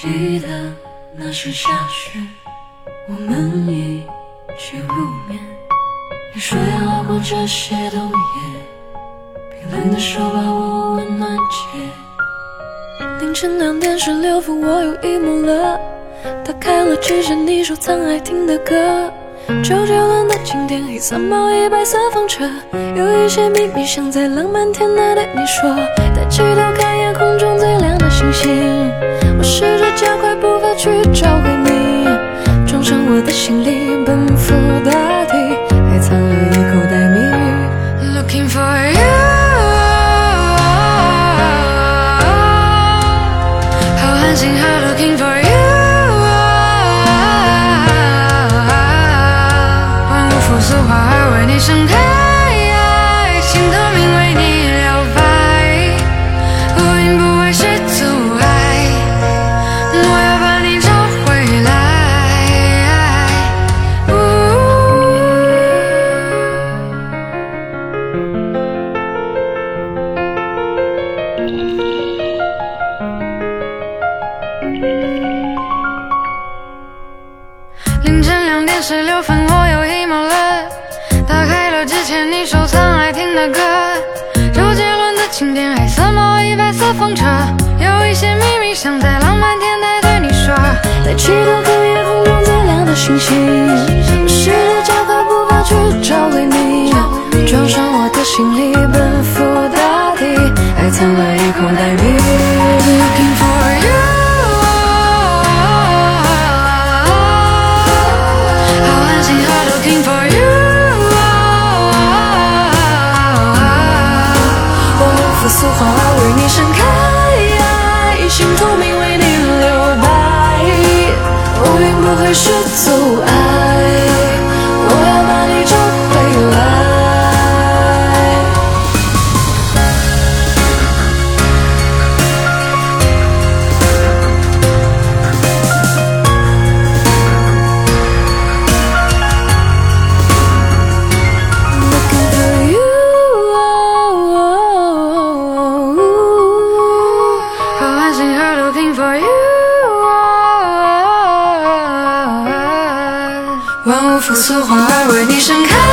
记得那时下雪，我们一起入眠。你说要熬过这些冬夜，冰冷的手把我温暖结。凌晨两点十六分，我又 emo 了，打开了之前你收藏爱听的歌。周杰伦的经典，黑色毛衣，白色风车，有一些秘密想在浪漫天台对你说。抬起头看夜空中最亮的星星，心里，奔赴大地，还藏了一口袋米。Looking for you，好寒星河，Looking for you。万物复苏，花儿为你盛开，凌晨两点十六分，我又 emo 了，打开了之前你收藏爱听的歌，周杰伦的经典，黑色毛衣，白色风车，有一些秘密想在浪漫天台对你说。抬起头看夜空中最亮的星星，试着加快步伐去找回你，装上我的行李，奔赴大地，还藏了一口袋万物复苏，花为你盛开，心透明为你留白，乌云不会是阻碍，复苏花儿为你盛开。